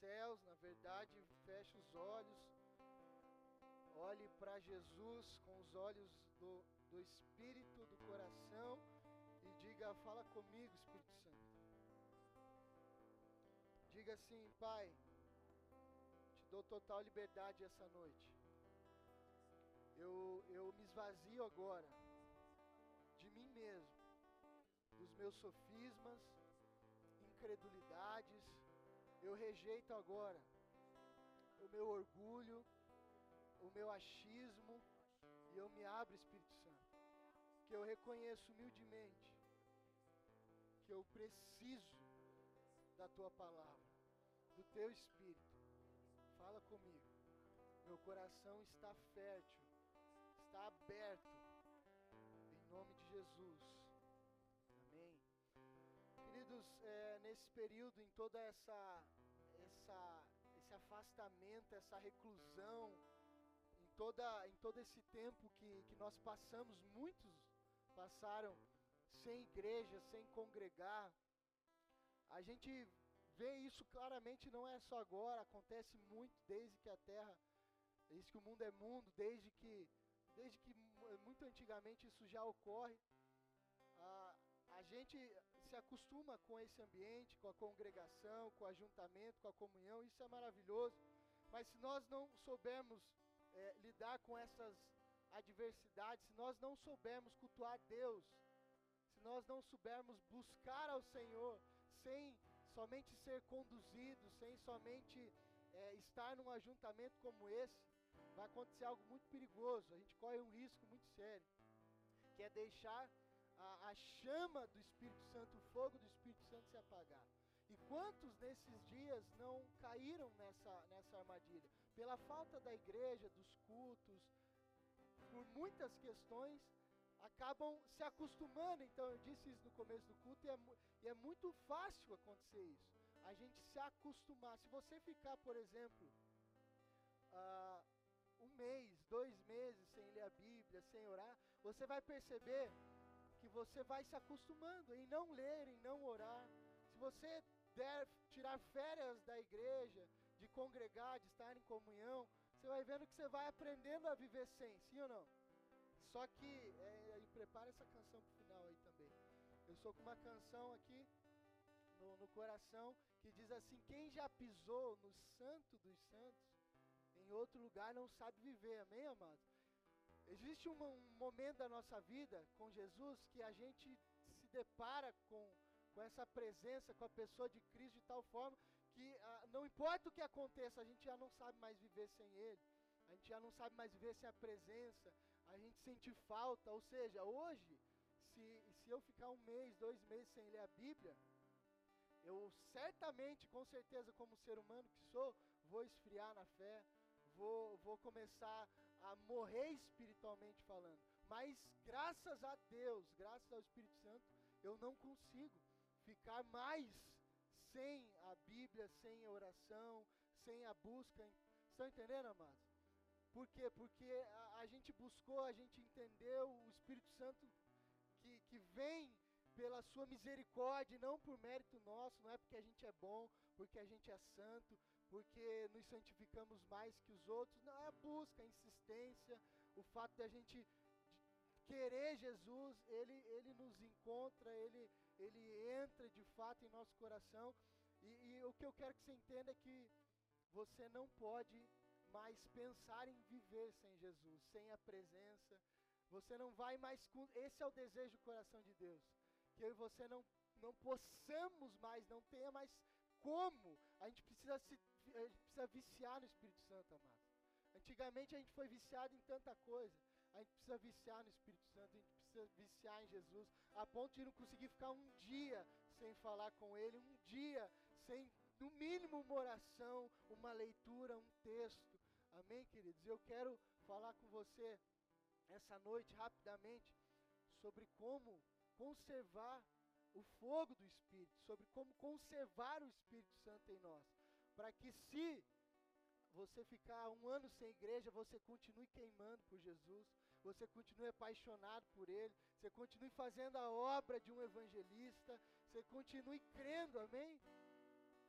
céus, na verdade, feche os olhos, olhe para Jesus com os olhos do, do Espírito, do coração e diga: Fala comigo, Espírito Santo. Diga assim, Pai, te dou total liberdade essa noite. Eu, eu me esvazio agora de mim mesmo, dos meus sofismas, incredulidades. Eu rejeito agora o meu orgulho, o meu achismo, e eu me abro, Espírito Santo. Que eu reconheço humildemente que eu preciso da tua palavra, do teu espírito. Fala comigo. Meu coração está fértil, está aberto. Em nome de Jesus. Queridos, é, nesse período, em toda essa, essa, esse afastamento, essa reclusão, em, toda, em todo esse tempo que, que nós passamos, muitos passaram sem igreja, sem congregar. A gente vê isso claramente, não é só agora, acontece muito desde que a terra, desde que o mundo é mundo, desde que, desde que muito antigamente isso já ocorre. A, a gente se acostuma com esse ambiente, com a congregação, com o ajuntamento, com a comunhão, isso é maravilhoso. Mas se nós não soubermos é, lidar com essas adversidades, se nós não soubermos cultuar Deus, se nós não soubermos buscar ao Senhor sem somente ser conduzidos, sem somente é, estar num ajuntamento como esse, vai acontecer algo muito perigoso. A gente corre um risco muito sério, que é deixar a, a chama do Espírito Santo, o fogo do Espírito Santo se apagar. E quantos nesses dias não caíram nessa, nessa armadilha? Pela falta da igreja, dos cultos, por muitas questões, acabam se acostumando. Então, eu disse isso no começo do culto e é, e é muito fácil acontecer isso. A gente se acostumar. Se você ficar, por exemplo, uh, um mês, dois meses sem ler a Bíblia, sem orar, você vai perceber que você vai se acostumando em não ler, em não orar. Se você der tirar férias da igreja, de congregar, de estar em comunhão, você vai vendo que você vai aprendendo a viver sem, sim ou não? Só que, é, e prepara essa canção pro final aí também. Eu sou com uma canção aqui no, no coração que diz assim: Quem já pisou no santo dos santos, em outro lugar não sabe viver, amém, amados? Existe um, momento da nossa vida com Jesus que a gente se depara com, com essa presença, com a pessoa de Cristo de tal forma que ah, não importa o que aconteça, a gente já não sabe mais viver sem Ele. A gente já não sabe mais viver sem a presença, a gente sente falta. Ou seja, hoje, se, se eu ficar um mês, dois meses sem ler a Bíblia, eu certamente, com certeza, como ser humano que sou, vou esfriar na fé, vou, vou começar a morrer espiritualmente falando. Mas graças a Deus, graças ao Espírito Santo, eu não consigo ficar mais sem a Bíblia, sem a oração, sem a busca. Estão entendendo, amados? Por quê? Porque a, a gente buscou, a gente entendeu o Espírito Santo que, que vem pela sua misericórdia, não por mérito nosso, não é porque a gente é bom, porque a gente é santo, porque nos santificamos mais que os outros, não, é a busca, a insistência, o fato de a gente querer Jesus, ele, ele nos encontra, ele, ele entra de fato em nosso coração, e, e o que eu quero que você entenda é que você não pode mas pensar em viver sem Jesus, sem a presença. Você não vai mais. Esse é o desejo do coração de Deus. Que eu e você não, não possamos mais, não tenha mais como. A gente precisa, se, a gente precisa viciar no Espírito Santo, amados. Antigamente a gente foi viciado em tanta coisa. A gente precisa viciar no Espírito Santo, a gente precisa viciar em Jesus, a ponto de não conseguir ficar um dia sem falar com Ele, um dia sem no mínimo uma oração, uma leitura, um texto. Amém, queridos? Eu quero falar com você essa noite rapidamente sobre como conservar o fogo do Espírito, sobre como conservar o Espírito Santo em nós, para que se você ficar um ano sem igreja, você continue queimando por Jesus, você continue apaixonado por Ele, você continue fazendo a obra de um evangelista, você continue crendo, amém?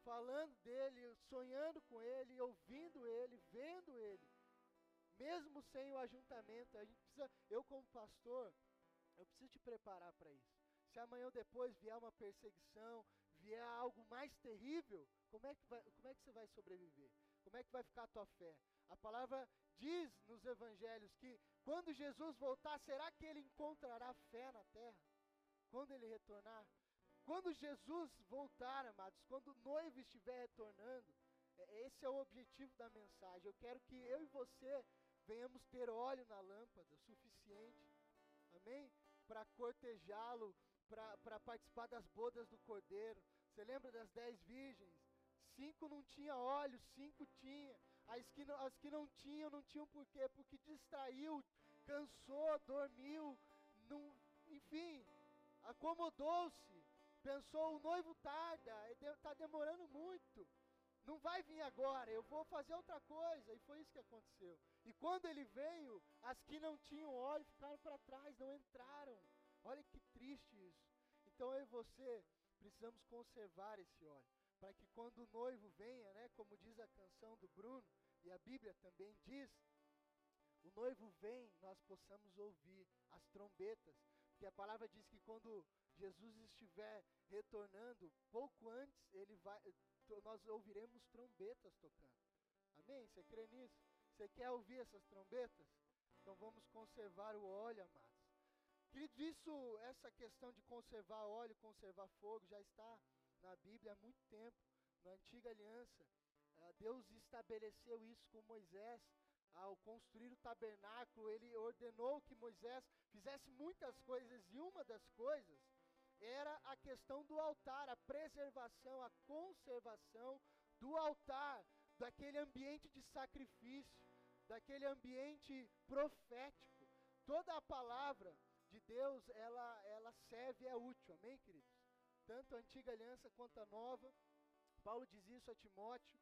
falando dele, sonhando com ele, ouvindo ele, vendo ele. Mesmo sem o ajuntamento, a gente precisa, eu como pastor, eu preciso te preparar para isso. Amanhã ou depois vier uma perseguição, vier algo mais terrível, como é que, vai, como é que você vai sobreviver? Como é que vai ficar a tua fé? A palavra diz nos evangelhos que quando Jesus voltar, será que ele encontrará fé na terra? Quando ele retornar? Quando Jesus voltar, amados, quando o noivo estiver retornando, é, esse é o objetivo da mensagem. Eu quero que eu e você venhamos ter óleo na lâmpada suficiente, amém? Para cortejá-lo, para participar das bodas do cordeiro. Você lembra das dez virgens? Cinco não tinha óleo, cinco tinha. As que, não, as que não tinham, não tinham por quê? Porque distraiu, cansou, dormiu, não, enfim, acomodou-se. Pensou, o noivo tarda, está demorando muito. Não vai vir agora, eu vou fazer outra coisa. E foi isso que aconteceu. E quando ele veio, as que não tinham óleo ficaram para trás, não entraram. Olha que triste isso. Então eu e você precisamos conservar esse óleo, para que quando o noivo venha, né, como diz a canção do Bruno, e a Bíblia também diz, o noivo vem, nós possamos ouvir as trombetas, porque a palavra diz que quando Jesus estiver retornando, pouco antes ele vai, nós ouviremos trombetas tocando. Amém? Você crê nisso? Você quer ouvir essas trombetas? Então vamos conservar o óleo, amados. Queridos, isso, essa questão de conservar óleo, conservar fogo, já está na Bíblia há muito tempo. Na antiga aliança, ah, Deus estabeleceu isso com Moisés. Ao construir o tabernáculo, ele ordenou que Moisés fizesse muitas coisas, e uma das coisas era a questão do altar, a preservação, a conservação do altar, daquele ambiente de sacrifício, daquele ambiente profético. Toda a palavra de Deus, ela, ela serve e é útil, amém, queridos? Tanto a antiga aliança quanto a nova. Paulo diz isso a Timóteo.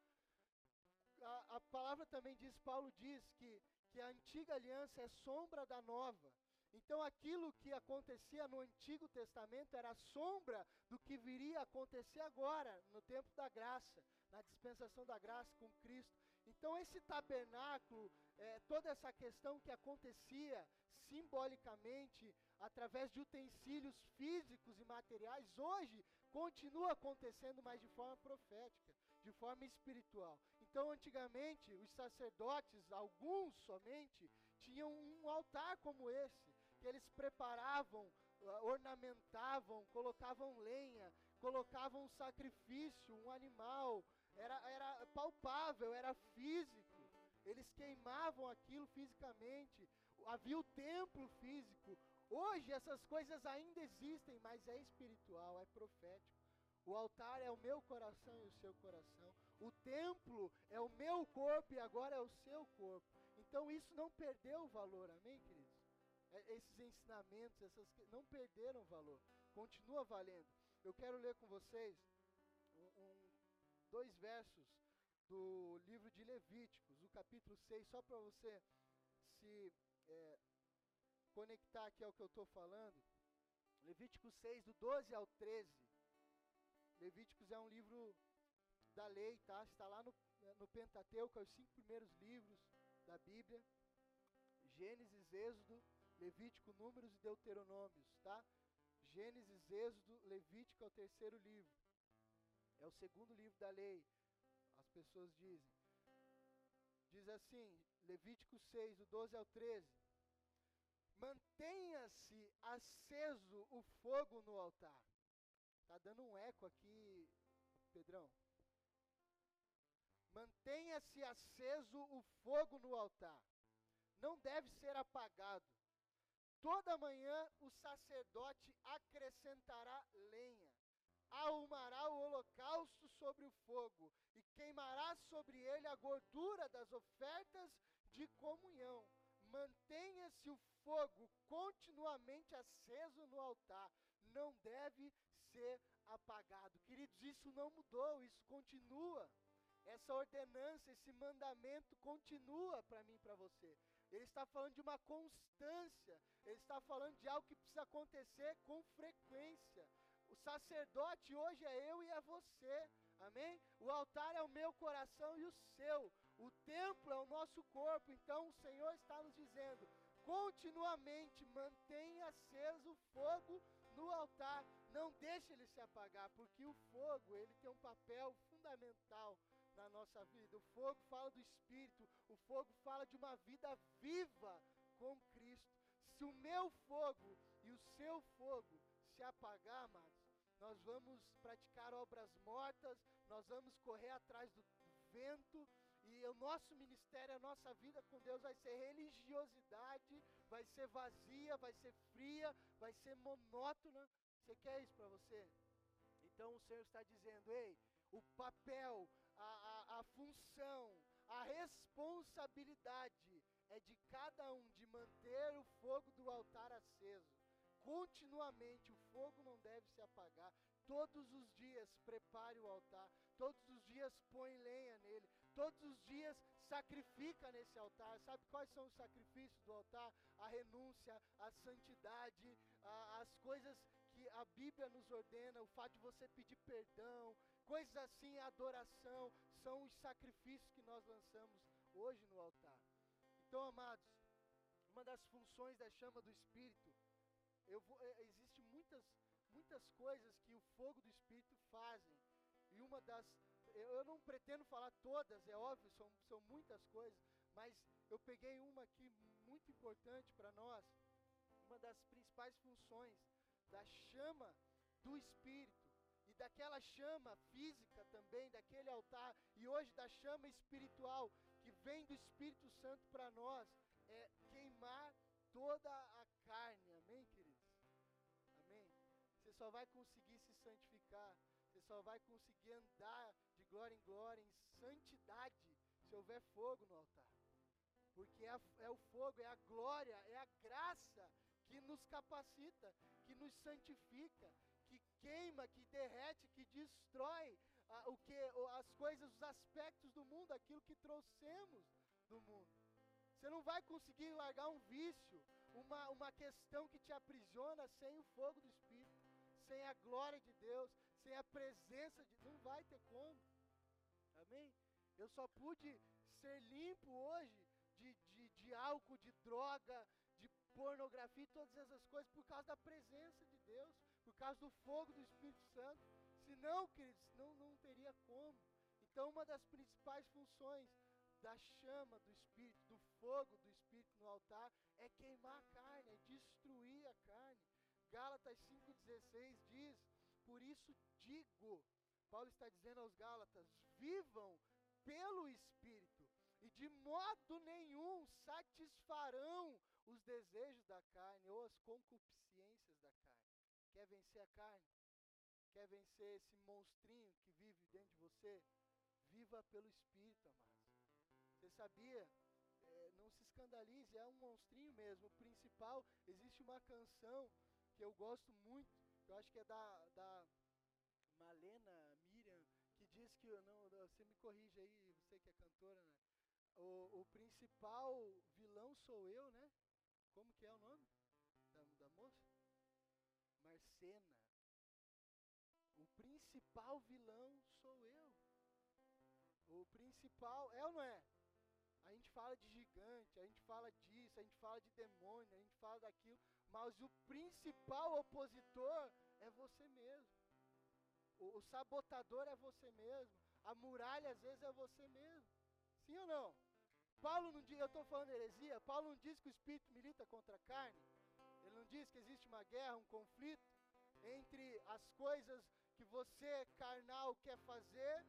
A, a palavra também diz, Paulo diz que, que a antiga aliança é sombra da nova. Então aquilo que acontecia no Antigo Testamento era sombra do que viria a acontecer agora, no tempo da graça, na dispensação da graça com Cristo. Então esse tabernáculo, é, toda essa questão que acontecia simbolicamente através de utensílios físicos e materiais, hoje continua acontecendo, mas de forma profética, de forma espiritual. Então, antigamente, os sacerdotes, alguns somente, tinham um altar como esse, que eles preparavam, ah, ornamentavam, colocavam lenha, colocavam um sacrifício, um animal, era, era palpável, era físico. Eles queimavam aquilo fisicamente, havia o templo físico. Hoje essas coisas ainda existem, mas é espiritual, é profético. O altar é o meu coração e o seu coração. O templo é o meu corpo e agora é o seu corpo. Então isso não perdeu o valor, amém, queridos? É, esses ensinamentos, essas não perderam valor, continua valendo. Eu quero ler com vocês um, um, dois versos do livro de Levíticos, o capítulo 6, só para você se é, conectar aqui ao que eu estou falando, Levítico 6, do 12 ao 13. Levíticos é um livro da lei, tá? Está lá no, no Pentateuco, é os cinco primeiros livros da Bíblia. Gênesis, Êxodo, Levítico, Números e Deuteronômios, tá? Gênesis, Êxodo, Levítico é o terceiro livro. É o segundo livro da lei. As pessoas dizem. Diz assim, Levítico 6, do 12 ao 13. Mantenha-se aceso o fogo no altar. Tá dando um eco aqui, Pedrão. Mantenha-se aceso o fogo no altar. Não deve ser apagado. Toda manhã o sacerdote acrescentará lenha, arrumará o holocausto sobre o fogo e queimará sobre ele a gordura das ofertas de comunhão. Mantenha-se o fogo continuamente aceso no altar, não deve ser apagado. Queridos, isso não mudou, isso continua. Essa ordenança, esse mandamento continua para mim e para você. Ele está falando de uma constância, ele está falando de algo que precisa acontecer com frequência. O sacerdote hoje é eu e é você. Amém? O altar é o meu coração e o seu. O templo é o nosso corpo. Então o Senhor está nos dizendo: continuamente mantenha aceso o fogo no altar. Não deixe ele se apagar, porque o fogo ele tem um papel fundamental na nossa vida. O fogo fala do Espírito, o fogo fala de uma vida viva com Cristo. Se o meu fogo e o seu fogo se apagar, nós vamos praticar obras mortas, nós vamos correr atrás do vento, o nosso ministério, a nossa vida com Deus vai ser religiosidade, vai ser vazia, vai ser fria, vai ser monótona. Você quer isso para você? Então o Senhor está dizendo: ei, o papel, a, a, a função, a responsabilidade é de cada um de manter o fogo do altar aceso. Continuamente, o fogo não deve se apagar. Todos os dias prepare o altar, todos os dias põe lenha nele, todos os dias sacrifica nesse altar. Sabe quais são os sacrifícios do altar? A renúncia, a santidade, a, as coisas que a Bíblia nos ordena, o fato de você pedir perdão, coisas assim, adoração, são os sacrifícios que nós lançamos hoje no altar. Então, amados, uma das funções da chama do Espírito, eu vou, é, existe muitas muitas coisas que o fogo do Espírito fazem. E uma das. Eu, não pretendo falar todas, é óbvio, são, são muitas coisas, mas eu peguei uma aqui muito importante para nós. Uma das principais funções da chama do Espírito e daquela chama física também, daquele altar, e hoje da chama espiritual que vem do Espírito Santo para nós, é queimar toda a carne, só vai conseguir se santificar, você só vai conseguir andar de glória em glória, em santidade, se houver fogo no altar. Porque é, é o fogo, é a glória, é a graça que nos capacita, que nos santifica, que queima, que derrete, que destrói ah, o que, as coisas, os aspectos do mundo, aquilo que trouxemos do mundo. Você não vai conseguir largar um vício, uma, uma questão que te aprisiona sem o fogo do Espírito sem a glória de Deus, sem a presença de não vai ter como. Amém? Eu só pude ser limpo hoje de, de, de álcool, de droga, de pornografia e todas essas coisas por causa da presença de Deus, por causa do fogo do Espírito Santo. Se não, queridos, não, não teria como. Então, uma das principais funções da chama do Espírito, do fogo do Espírito no altar, é queimar a carne, é destruir a carne. Gálatas 5,16 diz: Por isso digo, Paulo está dizendo aos Gálatas: vivam pelo Espírito, e de modo nenhum satisfarão os desejos da carne ou as concupiscências da carne. Quer vencer a carne? Quer vencer esse monstrinho que vive dentro de você? Viva pelo Espírito, amados. Você sabia? É, não se escandalize, é um monstrinho mesmo. O principal, existe uma canção que eu gosto muito, eu acho que é da, da Malena Miriam, que diz que, não, você me corrige aí, você que é cantora, né? O, o principal vilão sou eu, né? Como que é o nome da, da moça? Marcena. O principal vilão sou eu. O principal, é ou não é? A gente fala de gigante, a gente fala disso, a gente fala de demônio, a gente fala daquilo, mas o principal opositor é você mesmo. O, o sabotador é você mesmo. A muralha às vezes é você mesmo. Sim ou não? Paulo não diz, eu estou falando heresia, Paulo não diz que o espírito milita contra a carne. Ele não diz que existe uma guerra, um conflito entre as coisas que você carnal quer fazer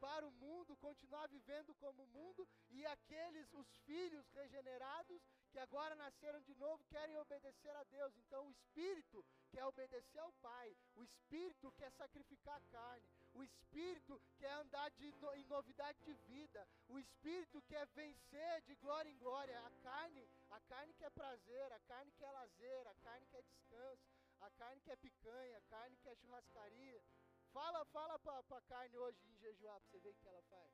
para o mundo, continuar vivendo como o mundo, e aqueles, os filhos regenerados, que agora nasceram de novo, querem obedecer a Deus. Então o Espírito quer obedecer ao Pai, o Espírito quer sacrificar a carne, o Espírito quer andar de, em novidade de vida, o Espírito quer vencer de glória em glória. A carne, a carne quer prazer, a carne quer lazer, a carne quer descanso, a carne quer picanha, a carne quer churrascaria. Fala, fala pra, pra carne hoje em jejuar pra você ver o que ela faz.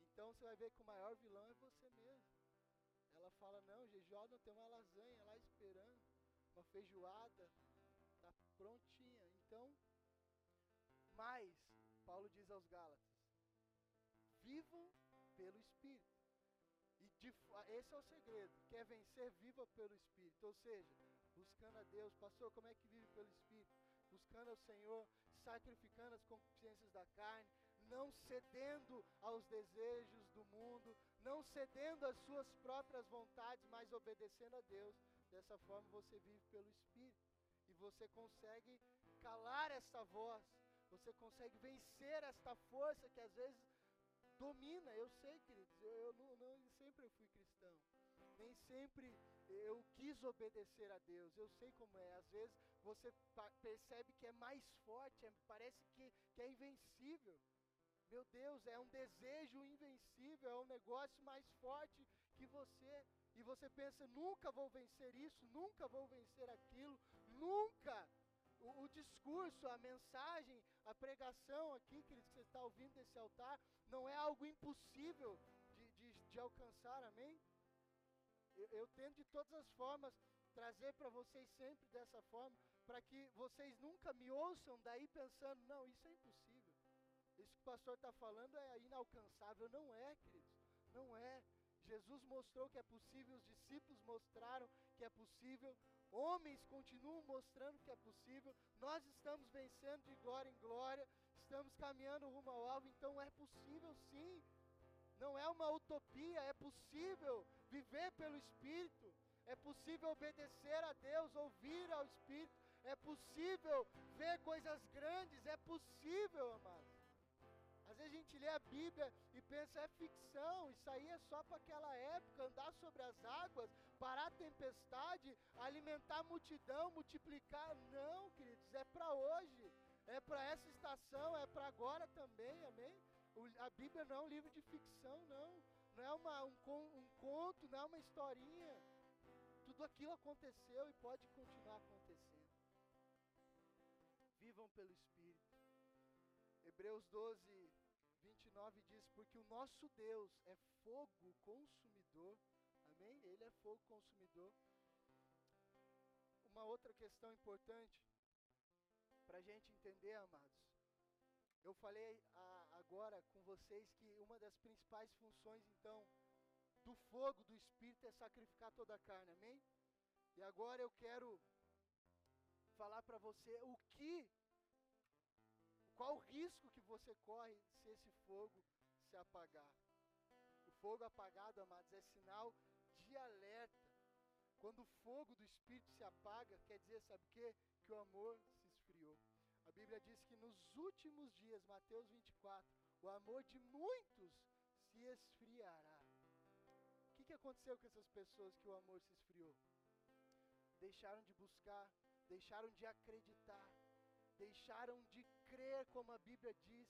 Então você vai ver que o maior vilão é você mesmo. Ela fala, não, jejuar não tem uma lasanha lá esperando, uma feijoada, tá prontinha. Então, mas Paulo diz aos Gálatas: vivam pelo Espírito. E de, esse é o segredo. Quer vencer, viva pelo Espírito. Ou seja, buscando a Deus. Pastor, como é que vive pelo Espírito? Buscando ao Senhor, sacrificando as consciências da carne, não cedendo aos desejos do mundo, não cedendo às suas próprias vontades, mas obedecendo a Deus. Dessa forma você vive pelo Espírito. E você consegue calar essa voz, você consegue vencer esta força que às vezes domina. Eu sei, queridos, eu, eu não, não sempre fui cristão. Nem sempre eu quis obedecer a Deus. Eu sei como é. Às vezes você percebe que é mais forte, é, parece que, que é invencível. Meu Deus, é um desejo invencível, é um negócio mais forte que você. E você pensa, nunca vou vencer isso, nunca vou vencer aquilo, nunca. O, o discurso, a mensagem, a pregação aqui, que você está ouvindo desse altar, não é algo impossível de, de, de alcançar, amém? Eu, eu tento de todas as formas trazer para vocês sempre dessa forma, para que vocês nunca me ouçam daí pensando, não, isso é impossível. Isso que o pastor está falando é inalcançável. Não é, queridos. Não é. Jesus mostrou que é possível, os discípulos mostraram que é possível, homens continuam mostrando que é possível, nós estamos vencendo de glória em glória, estamos caminhando rumo ao alvo, então é possível sim. Não é uma utopia, é possível viver pelo Espírito, é possível obedecer a Deus, ouvir ao Espírito, é possível ver coisas grandes, é possível, amados. Às vezes a gente lê a Bíblia e pensa, é ficção, isso aí é só para aquela época, andar sobre as águas, parar a tempestade, alimentar a multidão, multiplicar. Não, queridos, é para hoje, é para essa estação, é para agora também, amém? A Bíblia não é um livro de ficção, não. Não é uma, um, um conto, não é uma historinha. Tudo aquilo aconteceu e pode continuar acontecendo. Vivam pelo Espírito. Hebreus 12, 29 diz: Porque o nosso Deus é fogo consumidor. Amém? Ele é fogo consumidor. Uma outra questão importante para a gente entender, amados. Eu falei a, agora com vocês que uma das principais funções, então, do fogo do Espírito é sacrificar toda a carne, amém? E agora eu quero falar para você o que qual o risco que você corre se esse fogo se apagar? O fogo apagado, amados, é sinal de alerta. Quando o fogo do Espírito se apaga, quer dizer, sabe o quê? Que o amor se esfriou. Bíblia diz que nos últimos dias, Mateus 24, o amor de muitos se esfriará. O que, que aconteceu com essas pessoas que o amor se esfriou? Deixaram de buscar, deixaram de acreditar, deixaram de crer como a Bíblia diz,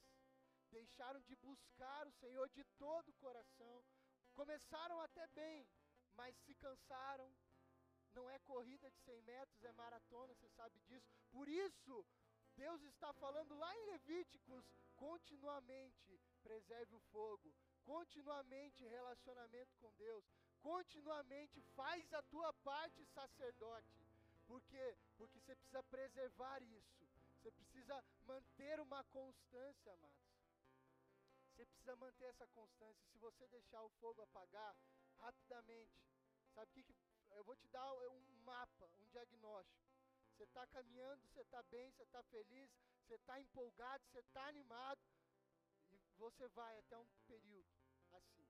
deixaram de buscar o Senhor de todo o coração, começaram até bem, mas se cansaram. Não é corrida de 100 metros, é maratona, você sabe disso. Por isso, Deus está falando lá em Levíticos, continuamente preserve o fogo, continuamente relacionamento com Deus, continuamente faz a tua parte sacerdote. Por quê? Porque você precisa preservar isso. Você precisa manter uma constância, amados. Você precisa manter essa constância. Se você deixar o fogo apagar rapidamente, sabe o que, que eu vou te dar um mapa, um diagnóstico. Você está caminhando, você está bem, você está feliz, você está empolgado, você está animado, e você vai até um período assim.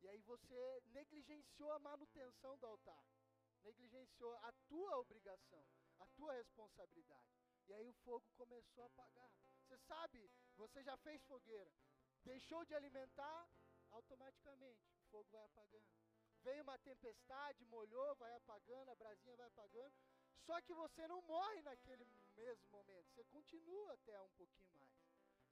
E aí você negligenciou a manutenção do altar, negligenciou a tua obrigação, a tua responsabilidade. E aí o fogo começou a apagar. Você sabe, você já fez fogueira, deixou de alimentar, automaticamente o fogo vai apagando. Veio uma tempestade, molhou, vai apagando, a brasinha vai apagando. Só que você não morre naquele mesmo momento, você continua até um pouquinho mais.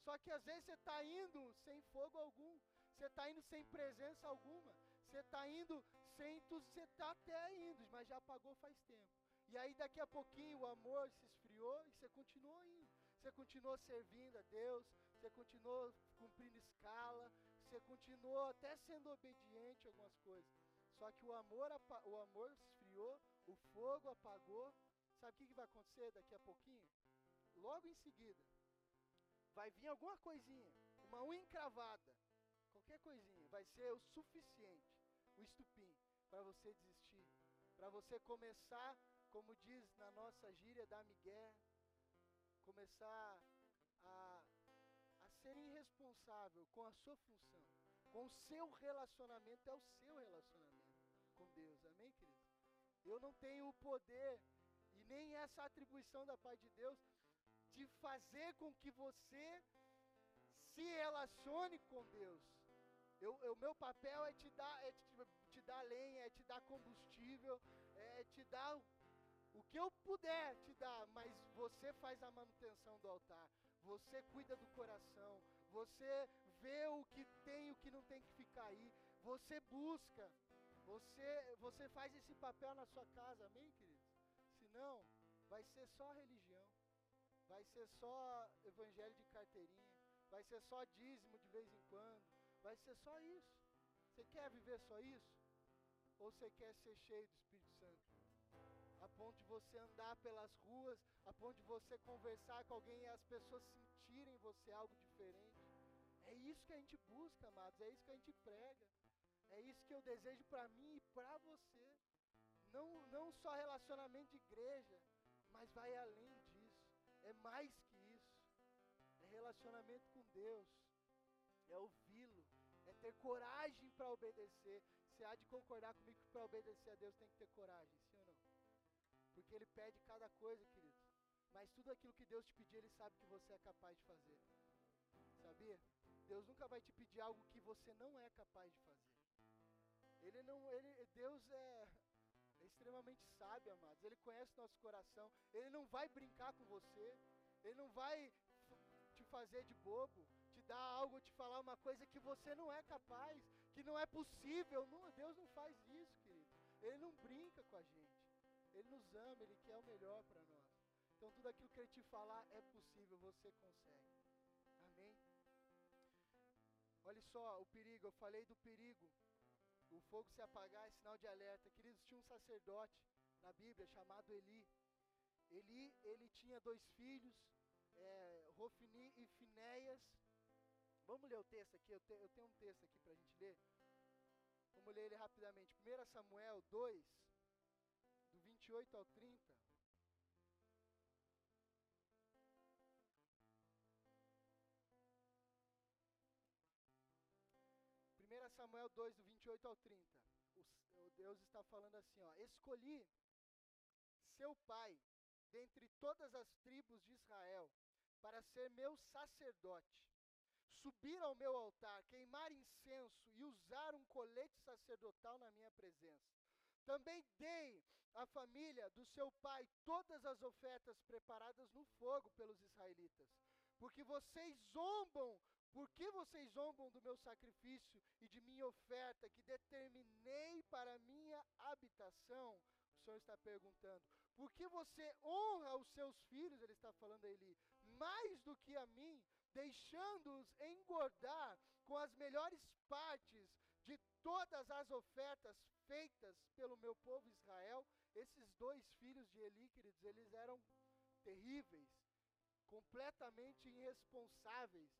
Só que às vezes você está indo sem fogo algum, você está indo sem presença alguma, você está indo sem tudo, você está até indo, mas já apagou faz tempo. E aí daqui a pouquinho o amor se esfriou e você continuou indo. Você continuou servindo a Deus, você continuou cumprindo escala, você continuou até sendo obediente a algumas coisas. Só que o amor, o amor esfriou, o fogo apagou. Sabe o que vai acontecer daqui a pouquinho? Logo em seguida, vai vir alguma coisinha, uma unha encravada, qualquer coisinha, vai ser o suficiente, o estupim, para você desistir, para você começar, como diz na nossa gíria da Miguel, começar a, a ser irresponsável com a sua função, com o seu relacionamento, é o seu relacionamento com Deus, amém, queridos? Eu não tenho o poder e nem essa atribuição da parte de Deus de fazer com que você se relacione com Deus. O meu papel é te dar, é te, te dar lenha, é te dar combustível, é te dar o que eu puder te dar, mas você faz a manutenção do altar, você cuida do coração, você vê o que tem e o que não tem que ficar aí, você busca, você, você faz esse papel na sua casa, amém, queridos? Senão, vai ser só religião, vai ser só evangelho de carteirinha, vai ser só dízimo de vez em quando, vai ser só isso. Você quer viver só isso? Ou você quer ser cheio do Espírito Santo? A ponto de você andar pelas ruas, a ponto de você conversar com alguém e as pessoas sentirem você algo diferente. É isso que a gente busca, amados, é isso que a gente prega. É isso que eu desejo para mim e para você. Não, não só relacionamento de igreja, mas vai além disso. É mais que isso. É relacionamento com Deus. É ouvi-lo. É ter coragem para obedecer. Você há de concordar comigo que para obedecer a Deus tem que ter coragem, sim ou não? Porque Ele pede cada coisa, queridos. Mas tudo aquilo que Deus te pedir, Ele sabe que você é capaz de fazer. Sabia? Deus nunca vai te pedir algo que você não é capaz de fazer. Ele não, ele, Deus é, é extremamente sábio, amados. Ele conhece nosso coração. Ele não vai brincar com você. Ele não vai te fazer de bobo, te dar algo, te falar uma coisa que você não é capaz, que não é possível. Não, Deus não faz isso, querido. Ele não brinca com a gente. Ele nos ama, ele quer o melhor para nós. Então tudo aquilo que ele te falar é possível, você consegue. Amém? Olha só o perigo, eu falei do perigo fogo se apagar é sinal de alerta. Queridos, tinha um sacerdote na Bíblia chamado Eli. Eli, ele tinha dois filhos, é, Rofini e Finéias. Vamos ler o texto aqui, eu, te, eu tenho um texto aqui para a gente ler. Vamos ler ele rapidamente. 1 Samuel 2, do 28 ao 30. Samuel 2, do 28 ao 30. O, Deus está falando assim, ó. Escolhi seu pai dentre todas as tribos de Israel para ser meu sacerdote. Subir ao meu altar, queimar incenso e usar um colete sacerdotal na minha presença. Também dei à família do seu pai todas as ofertas preparadas no fogo pelos israelitas, porque vocês zombam por que vocês zombam do meu sacrifício e de minha oferta que determinei para minha habitação? O Senhor está perguntando. Por que você honra os seus filhos, ele está falando a Eli, mais do que a mim, deixando-os engordar com as melhores partes de todas as ofertas feitas pelo meu povo Israel? Esses dois filhos de Eli, queridos, eles eram terríveis, completamente irresponsáveis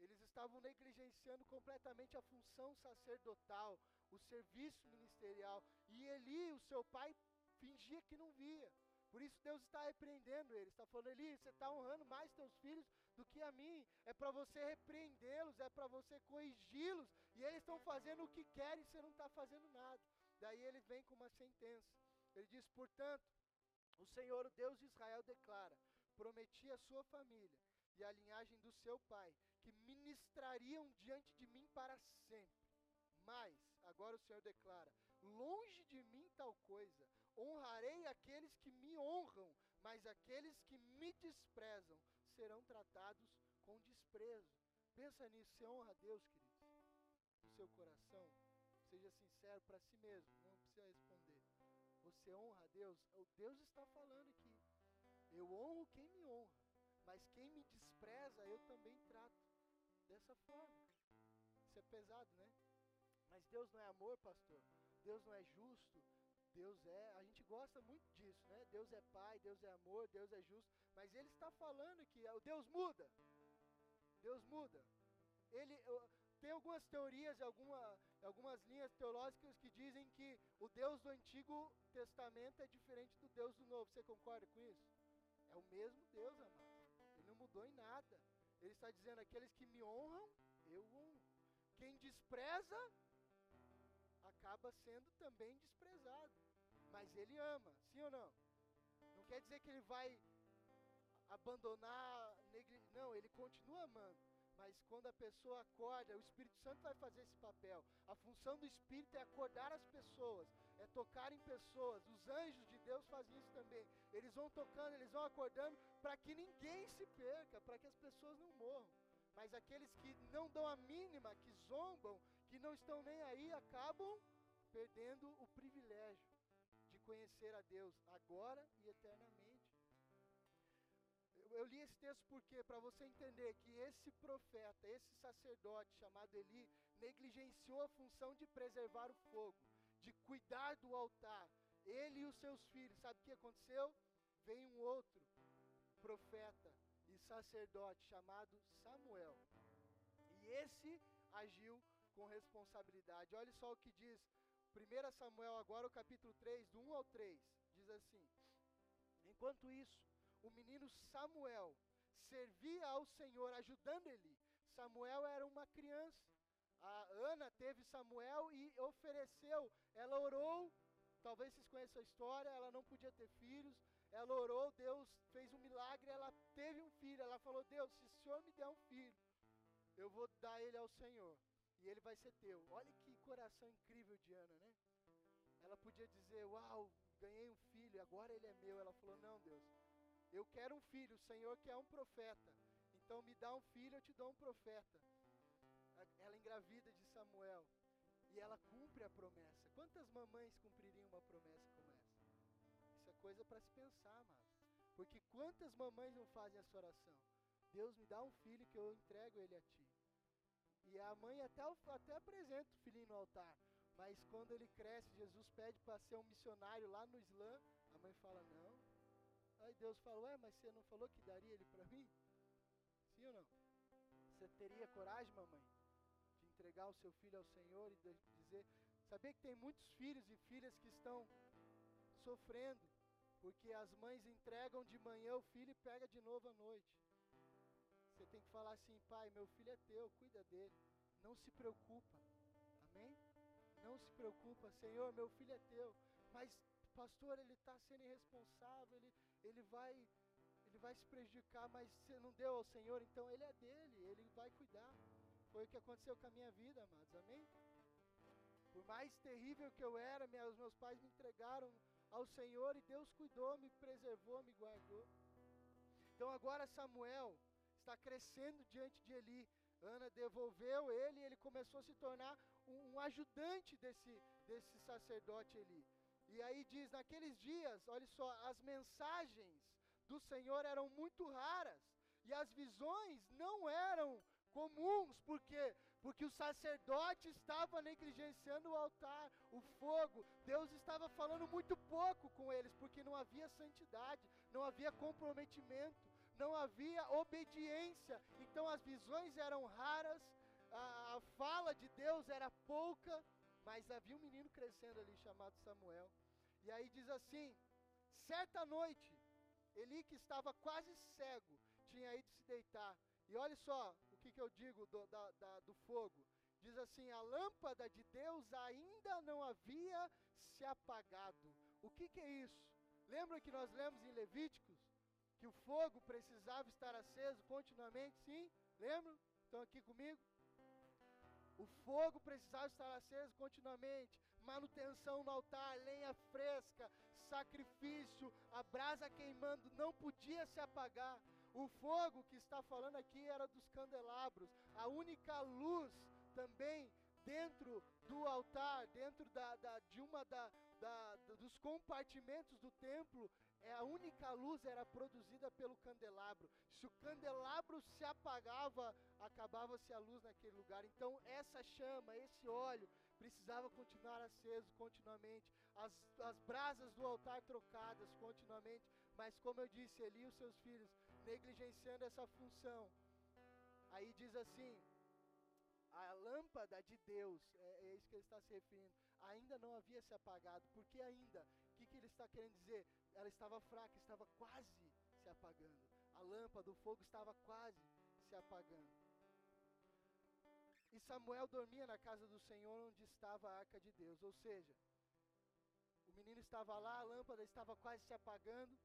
eles estavam negligenciando completamente a função sacerdotal, o serviço ministerial. E Eli, o seu pai, fingia que não via. Por isso Deus está repreendendo eles. Está falando, Eli, você está honrando mais teus filhos do que a mim. É para você repreendê-los, é para você corrigi-los. E eles estão fazendo o que querem e você não está fazendo nada. Daí ele vem com uma sentença. Ele diz, portanto, o Senhor, o Deus de Israel, declara: prometi à sua família e à linhagem do seu pai, que ministrariam diante de mim para sempre. Mas, agora o Senhor declara: longe de mim tal coisa, honrarei aqueles que me honram, mas aqueles que me desprezam serão tratados com desprezo. Pensa nisso, você honra a Deus, queridos, no seu coração. Seja sincero para si mesmo, não precisa responder. Você honra a Deus? Deus está falando aqui. Eu honro quem me honra mas quem me despreza, eu também trato dessa forma. Isso é pesado, né? Mas Deus não é amor, pastor. Deus não é justo. Deus é, a gente gosta muito disso, né? Deus é pai, Deus é amor, Deus é justo, mas ele está falando que o Deus muda. Deus muda. Ele, tem algumas teorias, alguma, algumas linhas teológicas que dizem que o Deus do Antigo Testamento é diferente do Deus do Novo. Você concorda com isso? É o mesmo Deus, amado. Mudou em nada. Ele está dizendo: aqueles que me honram, eu honro. Quem despreza, acaba sendo também desprezado. Mas ele ama, sim ou não? Não quer dizer que ele vai abandonar, não, ele continua amando. Mas quando a pessoa acorda, o Espírito Santo vai fazer esse papel. A função do Espírito é acordar as pessoas, é tocar em pessoas. Os anjos de Deus fazem isso também. Eles vão tocando, eles vão acordando para que ninguém se perca, para que as pessoas não morram. Mas aqueles que não dão a mínima, que zombam, que não estão nem aí, acabam perdendo o privilégio de conhecer a Deus agora e eternamente. Eu, li esse texto porque para você entender que esse profeta, esse sacerdote chamado Eli, negligenciou a função de preservar o fogo, de cuidar do altar. Ele e os seus filhos, sabe o que aconteceu? Vem um outro profeta e sacerdote chamado Samuel. E esse agiu com responsabilidade. Olha só o que diz 1 Samuel, agora o capítulo 3, do 1 ao 3. Diz assim: Enquanto isso, o menino Samuel servia ao Senhor, ajudando ele. Samuel era uma criança. A Ana teve Samuel e ofereceu, ela orou. Talvez vocês conheçam a história, ela não podia ter filhos. Ela orou, Deus fez um milagre, ela teve um filho. Ela falou: Deus, se o Senhor me der um filho, eu vou dar ele ao Senhor. E ele vai ser teu. Olha que coração incrível de Ana, né? Ela podia dizer: Uau, ganhei um filho, agora ele é meu. Ela falou: Não, Deus, eu quero um filho, o Senhor quer um profeta. Então me dá um filho, eu te dou um profeta. Ela engravida de Samuel. E ela cumpre a promessa. Quantas mamães cumpririam uma promessa como essa? Isso é coisa para se pensar, amado. Porque quantas mamães não fazem essa oração? Deus me dá um filho que eu entrego ele a ti. E a mãe até, até apresenta o filhinho no altar. Mas quando ele cresce, Jesus pede para ser um missionário lá no Islã. A mãe fala: Não, Aí Deus fala, ué, mas você não falou que daria ele para mim? Sim ou não? Você teria coragem, mamãe, de entregar o seu filho ao Senhor e dizer, saber que tem muitos filhos e filhas que estão sofrendo, porque as mães entregam de manhã o filho e pega de novo à noite. Você tem que falar assim, pai, meu filho é teu, cuida dele. Não se preocupa. Amém? Não se preocupa, Senhor, meu filho é teu. Mas pastor, ele está irresponsável, ele, vai, ele vai se prejudicar, mas você não deu ao Senhor, então ele é dele, ele vai cuidar. Foi o que aconteceu com a minha vida, amados, amém? Por mais terrível que eu era, os meus pais me entregaram ao Senhor e Deus cuidou, me preservou, me guardou. Então agora Samuel está crescendo diante de Eli. Ana devolveu ele e ele começou a se tornar um, um ajudante desse, desse sacerdote Eli. E aí diz: naqueles dias, olha só, as mensagens do Senhor eram muito raras e as visões não eram comuns, por quê? Porque o sacerdote estava negligenciando o altar, o fogo. Deus estava falando muito pouco com eles, porque não havia santidade, não havia comprometimento, não havia obediência. Então as visões eram raras, a, a fala de Deus era pouca mas havia um menino crescendo ali chamado Samuel. E aí diz assim: certa noite, Eli, que estava quase cego, tinha ido se deitar. E olha só o que, que eu digo do, da, da, do fogo. Diz assim: a lâmpada de Deus ainda não havia se apagado. O que, que é isso? Lembra que nós lemos em Levíticos que o fogo precisava estar aceso continuamente? Sim? Lembram? Estão aqui comigo? Fogo precisava estar aceso continuamente, manutenção no altar, lenha fresca, sacrifício, a brasa queimando, não podia se apagar. O fogo que está falando aqui era dos candelabros, a única luz também dentro do altar, dentro da, da de uma da, da, dos compartimentos do templo, é a única luz era produzida pelo candelabro. Se o candelabro se apagava, acabava-se a luz naquele lugar. Então essa chama, esse óleo, precisava continuar aceso continuamente. As, as brasas do altar trocadas continuamente. Mas como eu disse, Eli e os seus filhos, negligenciando essa função, Aí diz assim: a lâmpada de Deus, é, é isso que ele está se referindo, ainda não havia se apagado. Por que ainda? O que, que ele está querendo dizer? Ela estava fraca, estava quase se apagando. A lâmpada, o fogo estava quase se apagando. E Samuel dormia na casa do Senhor onde estava a arca de Deus. Ou seja, o menino estava lá, a lâmpada estava quase se apagando.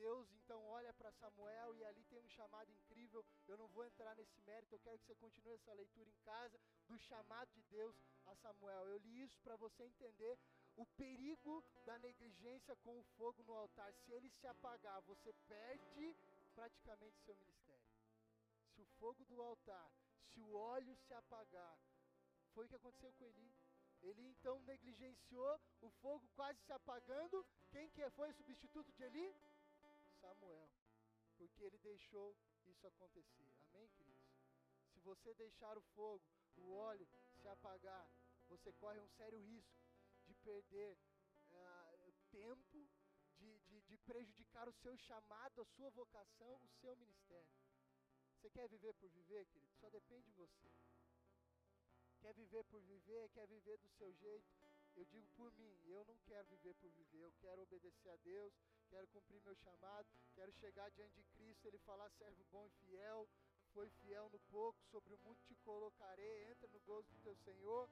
Deus então olha para Samuel e ali tem um chamado incrível. Eu não vou entrar nesse mérito, eu quero que você continue essa leitura em casa do chamado de Deus a Samuel. Eu li isso para você entender o perigo da negligência com o fogo no altar. Se ele se apagar, você perde praticamente seu ministério. Se o fogo do altar, se o óleo se apagar, foi o que aconteceu com Eli. Ele então negligenciou o fogo quase se apagando. Quem que foi o substituto de Eli? Samuel, porque ele deixou isso acontecer. Amém, queridos? Se você deixar o fogo, o óleo se apagar, você corre um sério risco de perder uh, tempo, de, de, de prejudicar o seu chamado, a sua vocação, o seu ministério. Você quer viver por viver, querido? Só depende de você. Quer viver por viver, quer viver do seu jeito. Eu digo por mim, eu não quero viver por viver, eu quero obedecer a Deus, quero cumprir meu chamado, quero chegar diante de Cristo, Ele falar, servo bom e fiel, foi fiel no pouco, sobre o muito te colocarei, entra no gozo do teu Senhor.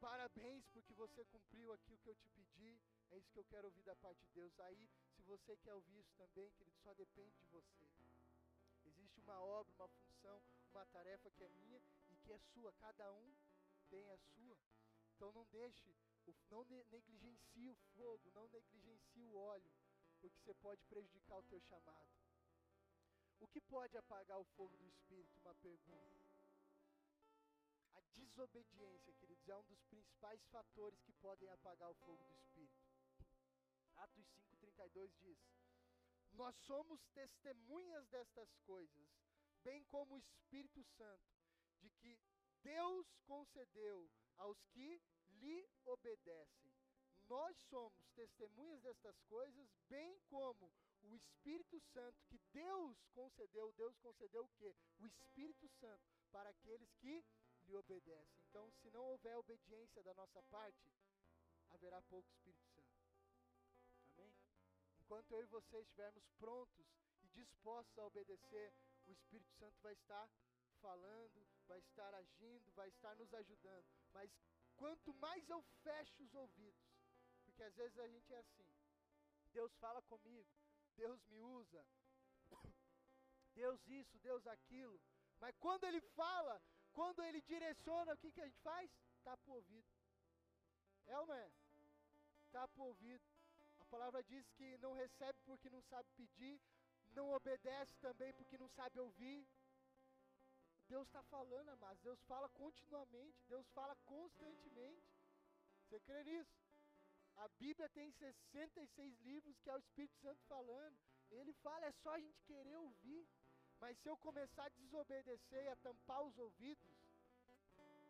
Parabéns porque você cumpriu aquilo que eu te pedi. É isso que eu quero ouvir da parte de Deus. Aí, se você quer ouvir isso também, querido, só depende de você. Existe uma obra, uma função, uma tarefa que é minha e que é sua. Cada um tem a sua. Então não deixe, não negligencie o fogo, não negligencie o óleo porque você pode prejudicar o teu chamado. O que pode apagar o fogo do Espírito? Uma pergunta. A desobediência, queridos, é um dos principais fatores que podem apagar o fogo do Espírito. Atos 5,32 diz: Nós somos testemunhas destas coisas, bem como o Espírito Santo, de que Deus concedeu aos que lhe obedecem nós somos testemunhas destas coisas, bem como o Espírito Santo que Deus concedeu. Deus concedeu o quê? O Espírito Santo para aqueles que lhe obedecem. Então, se não houver obediência da nossa parte, haverá pouco Espírito Santo. Amém? Enquanto eu e você estivermos prontos e dispostos a obedecer, o Espírito Santo vai estar falando, vai estar agindo, vai estar nos ajudando. Mas quanto mais eu fecho os ouvidos, porque às vezes a gente é assim. Deus fala comigo, Deus me usa, Deus isso, Deus aquilo. Mas quando Ele fala, quando Ele direciona, o que, que a gente faz? Tapa o ouvido. É ou não é? Tapa o ouvido. A palavra diz que não recebe porque não sabe pedir, não obedece também porque não sabe ouvir. Deus está falando, amados. Deus fala continuamente, Deus fala constantemente. Você crê nisso? A Bíblia tem 66 livros que é o Espírito Santo falando. Ele fala, é só a gente querer ouvir. Mas se eu começar a desobedecer e a tampar os ouvidos,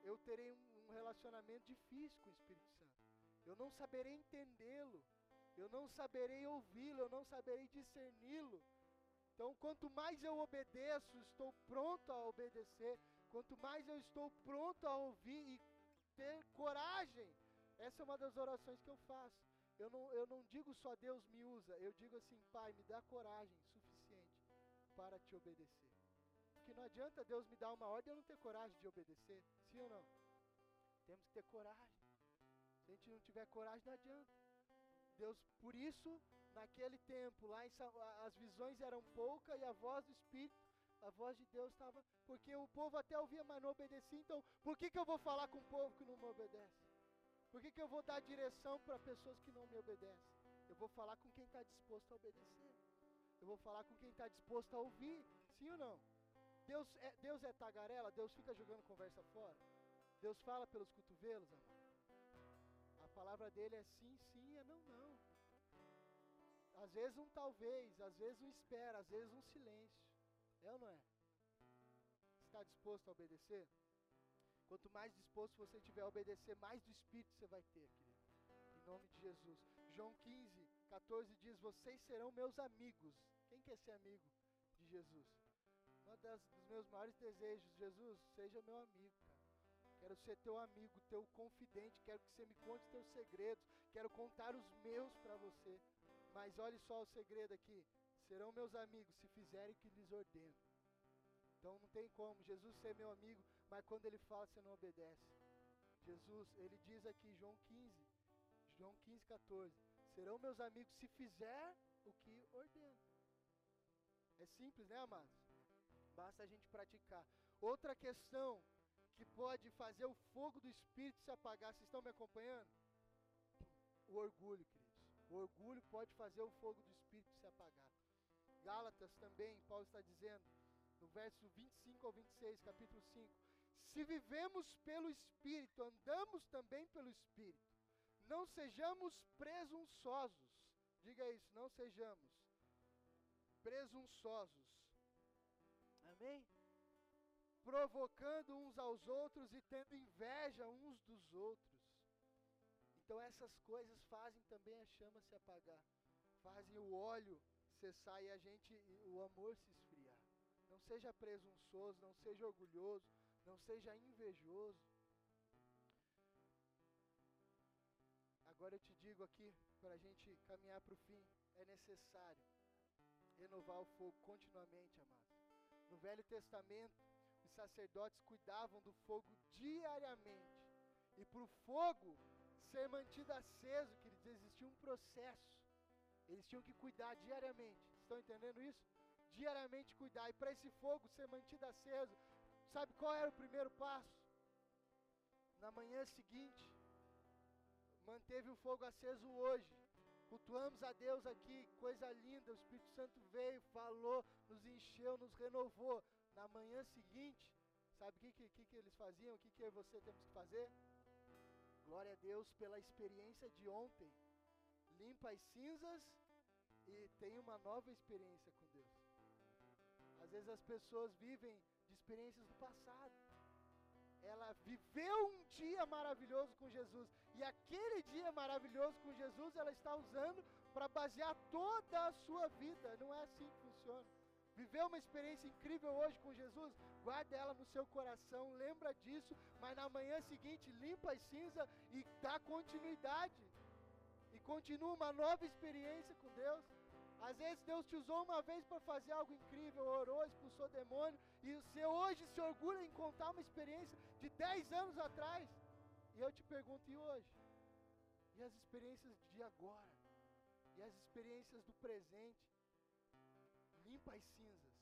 eu terei um relacionamento difícil com o Espírito Santo. Eu não saberei entendê-lo. Eu não saberei ouvi-lo, eu não saberei discerni-lo. Então, quanto mais eu obedeço, estou pronto a obedecer. Quanto mais eu estou pronto a ouvir e ter coragem essa é uma das orações que eu faço. Eu não, eu não digo só Deus me usa, eu digo assim, Pai, me dá coragem suficiente para te obedecer. Porque não adianta Deus me dar uma ordem e eu não ter coragem de obedecer, sim ou não? Temos que ter coragem. Se a gente não tiver coragem, não adianta. Deus, por isso, naquele tempo, lá em, as visões eram poucas e a voz do Espírito, a voz de Deus estava. Porque o povo até ouvia, mas não obedecia. Então, por que, que eu vou falar com o povo que não me obedece? Por que, que eu vou dar direção para pessoas que não me obedecem? Eu vou falar com quem está disposto a obedecer. Eu vou falar com quem está disposto a ouvir. Sim ou não? Deus é, Deus é tagarela? Deus fica jogando conversa fora? Deus fala pelos cotovelos, amado? A palavra dele é sim, sim, é não, não. Às vezes um talvez, às vezes um espera, às vezes um silêncio. É ou não é? Está disposto a obedecer? Quanto mais disposto você tiver a obedecer, mais do Espírito você vai ter, querido. Em nome de Jesus. João 15, 14 diz: Vocês serão meus amigos. Quem quer ser amigo de Jesus? Um dos meus maiores desejos, Jesus, seja meu amigo, cara. Quero ser teu amigo, teu confidente, quero que você me conte teus segredos, quero contar os meus para você. Mas olhe só o segredo aqui: serão meus amigos se fizerem o que lhes ordeno. Então não tem como Jesus ser meu amigo, mas quando ele fala, você não obedece. Jesus, ele diz aqui, João 15, João 15, 14: serão meus amigos se fizer o que ordeno. É simples, né, amados? Basta a gente praticar. Outra questão que pode fazer o fogo do Espírito se apagar, vocês estão me acompanhando? O orgulho, queridos. O orgulho pode fazer o fogo do Espírito se apagar. Gálatas também, Paulo está dizendo, no verso 25 ao 26, capítulo 5: Se vivemos pelo Espírito, andamos também pelo Espírito. Não sejamos presunçosos. Diga isso, não sejamos presunçosos. Amém? Provocando uns aos outros e tendo inveja uns dos outros. Então essas coisas fazem também a chama se apagar, fazem o óleo cessar e a gente, o amor se esfriar. Não seja presunçoso, não seja orgulhoso, não seja invejoso. Agora eu te digo aqui, para a gente caminhar para o fim, é necessário renovar o fogo continuamente, amados. No Velho Testamento, os sacerdotes cuidavam do fogo diariamente. E para o fogo ser mantido aceso, queridos, existia um processo. Eles tinham que cuidar diariamente. Estão entendendo isso? Diariamente cuidar. E para esse fogo ser mantido aceso, sabe qual era o primeiro passo? Na manhã seguinte, manteve o fogo aceso hoje. Cultuamos a Deus aqui, coisa linda. O Espírito Santo veio, falou, nos encheu, nos renovou. Na manhã seguinte, sabe o que, que, que, eles faziam? O que, que você temos que fazer? Glória a Deus pela experiência de ontem. Limpa as cinzas e tem uma nova experiência com Deus. Às vezes as pessoas vivem experiências do passado. Ela viveu um dia maravilhoso com Jesus e aquele dia maravilhoso com Jesus ela está usando para basear toda a sua vida. Não é assim que funciona. Viveu uma experiência incrível hoje com Jesus, guarda ela no seu coração, lembra disso, mas na manhã seguinte limpa as cinzas e dá continuidade. E continua uma nova experiência com Deus. Às vezes Deus te usou uma vez para fazer algo incrível, orou, expulsou demônio, e você hoje se orgulha em contar uma experiência de 10 anos atrás. E eu te pergunto, e hoje? E as experiências de agora? E as experiências do presente? Limpa as cinzas,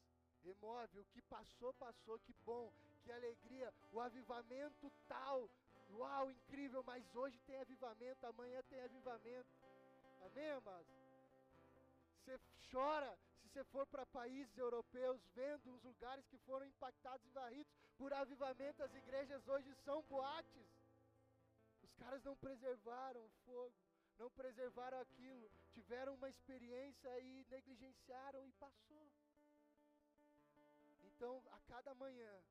remove o que passou, passou, que bom, que alegria, o avivamento tal, uau, incrível, mas hoje tem avivamento, amanhã tem avivamento. Amém, amados? Você chora se você for para países europeus, vendo os lugares que foram impactados e varridos por avivamento, as igrejas hoje são boates. Os caras não preservaram o fogo, não preservaram aquilo, tiveram uma experiência e negligenciaram e passou. Então, a cada manhã,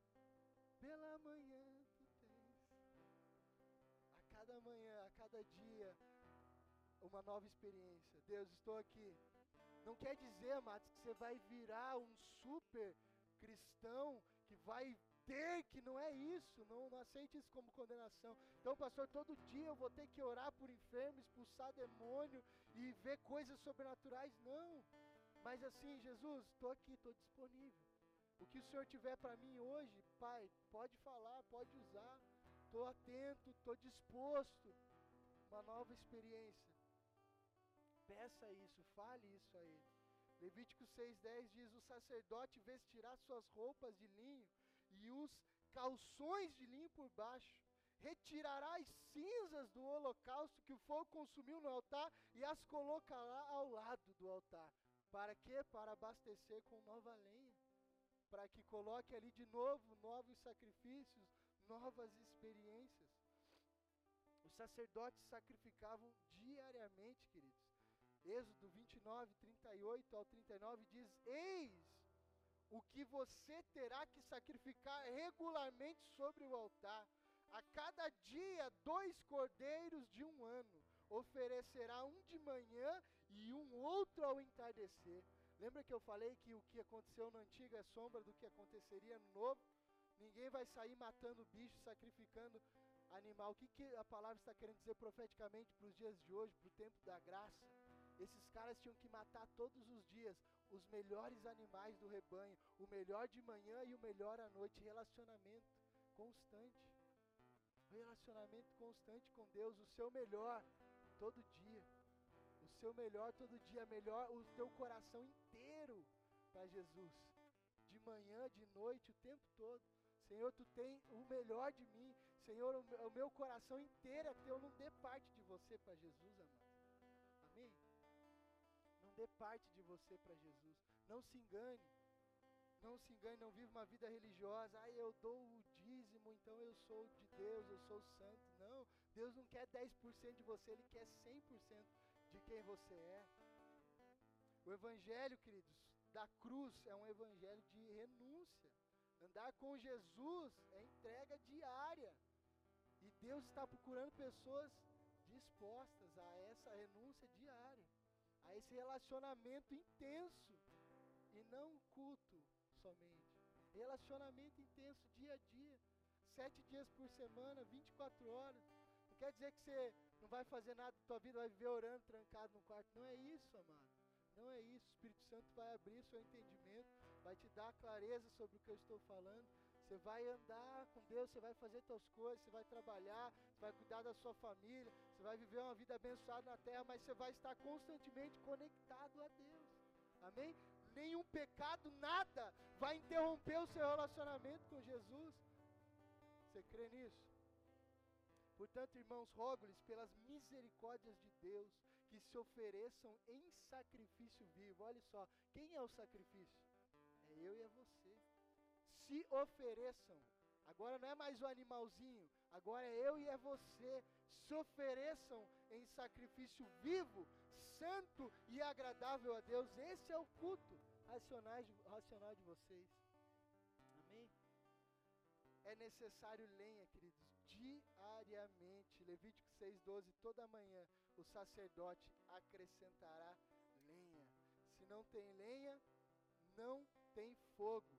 pela manhã tu tens, a cada manhã, a cada dia, uma nova experiência. Deus, estou aqui não quer dizer, amados, que você vai virar um super cristão que vai ter, que não é isso, não, não aceite isso como condenação. Então, pastor, todo dia eu vou ter que orar por enfermo, expulsar demônio e ver coisas sobrenaturais. Não, mas assim, Jesus, estou aqui, estou disponível. O que o Senhor tiver para mim hoje, Pai, pode falar, pode usar. Estou atento, estou disposto. Uma nova experiência. Peça isso, fale isso a ele. Levítico 6,10 diz: O sacerdote vestirá suas roupas de linho e os calções de linho por baixo. Retirará as cinzas do holocausto que o fogo consumiu no altar e as colocará ao lado do altar. Para quê? Para abastecer com nova lenha. Para que coloque ali de novo novos sacrifícios, novas experiências. Os sacerdotes sacrificavam diariamente, queridos. Êxodo 29, 38 ao 39 diz: Eis o que você terá que sacrificar regularmente sobre o altar. A cada dia, dois cordeiros de um ano. Oferecerá um de manhã e um outro ao entardecer. Lembra que eu falei que o que aconteceu no antigo é sombra do que aconteceria no novo? Ninguém vai sair matando bicho, sacrificando animal. O que, que a palavra está querendo dizer profeticamente para os dias de hoje, para o tempo da graça? Esses caras tinham que matar todos os dias os melhores animais do rebanho, o melhor de manhã e o melhor à noite. Relacionamento constante. Relacionamento constante com Deus, o seu melhor todo dia. O seu melhor todo dia, melhor o teu coração inteiro para Jesus. De manhã, de noite, o tempo todo. Senhor, tu tem o melhor de mim. Senhor, o meu coração inteiro é teu. Não dê parte de você para Jesus, amado. Dê parte de você para Jesus. Não se engane. Não se engane, não vive uma vida religiosa. Ah, eu dou o dízimo, então eu sou de Deus, eu sou santo. Não, Deus não quer 10% de você, Ele quer 100% de quem você é. O Evangelho, queridos, da cruz é um evangelho de renúncia. Andar com Jesus é entrega diária. E Deus está procurando pessoas dispostas a essa renúncia diária, a esse relacionamento intenso e não culto somente. Relacionamento intenso dia a dia, sete dias por semana, 24 horas. Não quer dizer que você não vai fazer nada da tua vida, vai viver orando trancado no quarto. Não é isso, amado. Não é isso. O Espírito Santo vai abrir seu entendimento, vai te dar clareza sobre o que eu estou falando. Você vai andar com Deus, você vai fazer suas coisas, você vai trabalhar, você vai cuidar da sua família, você vai viver uma vida abençoada na terra, mas você vai estar constantemente conectado a Deus. Amém? Nenhum pecado, nada vai interromper o seu relacionamento com Jesus. Você crê nisso? Portanto, irmãos, rogo-lhes pelas misericórdias de Deus que se ofereçam em sacrifício vivo. Olha só, quem é o sacrifício? É eu e é você. Se ofereçam. Agora não é mais o animalzinho, agora é eu e é você. Se ofereçam em sacrifício vivo, santo e agradável a Deus. Esse é o culto racional de, racional de vocês. Amém? É necessário lenha, queridos, diariamente. Levítico 6,12, toda manhã o sacerdote acrescentará lenha. Se não tem lenha, não tem fogo.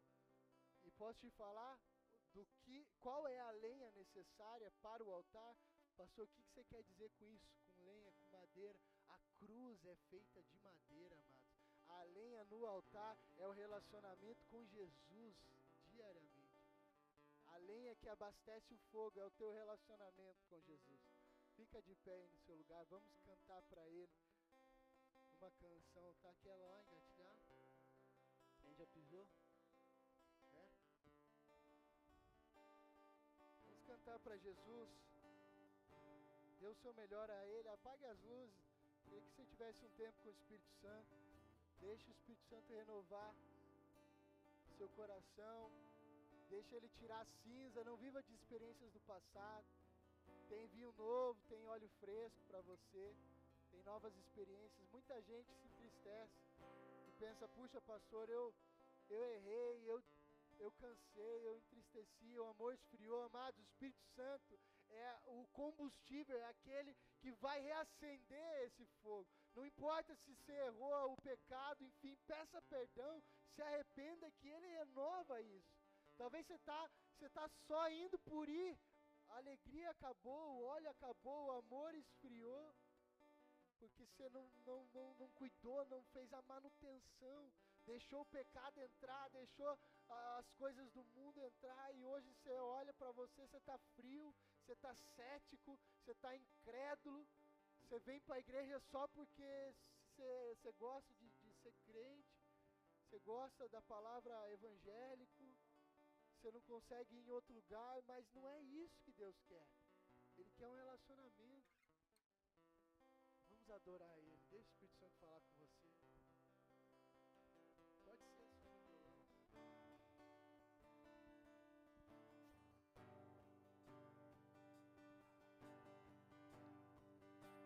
Posso te falar do que, qual é a lenha necessária para o altar? Pastor, o que você quer dizer com isso? Com lenha, com madeira? A cruz é feita de madeira, amados. A lenha no altar é o relacionamento com Jesus diariamente. A lenha que abastece o fogo é o teu relacionamento com Jesus. Fica de pé aí no seu lugar, vamos cantar para Ele uma canção. Tá aquela lá engatilhada? Quem já pisou? Para Jesus. Dê o seu melhor a Ele, apague as luzes. Queria que você tivesse um tempo com o Espírito Santo. Deixe o Espírito Santo renovar seu coração. Deixa ele tirar a cinza. Não viva de experiências do passado. Tem vinho novo, tem óleo fresco para você, tem novas experiências. Muita gente se entristece e pensa: puxa, pastor, eu, eu errei, eu, eu cansei, eu entristeci, o amor esfriou. Amado, o Espírito Santo é o combustível, é aquele que vai reacender esse fogo. Não importa se você errou o pecado, enfim, peça perdão, se arrependa que Ele renova isso. Talvez você está você tá só indo por ir, a alegria acabou, o óleo acabou, o amor esfriou, porque você não, não, não, não cuidou, não fez a manutenção, deixou o pecado entrar, deixou as coisas do mundo entrar, e hoje você olha para você, você está frio, você está cético, você está incrédulo, você vem para a igreja só porque você, você gosta de, de ser crente, você gosta da palavra evangélico, você não consegue ir em outro lugar, mas não é isso que Deus quer. Ele quer um relacionamento. Vamos adorar Ele.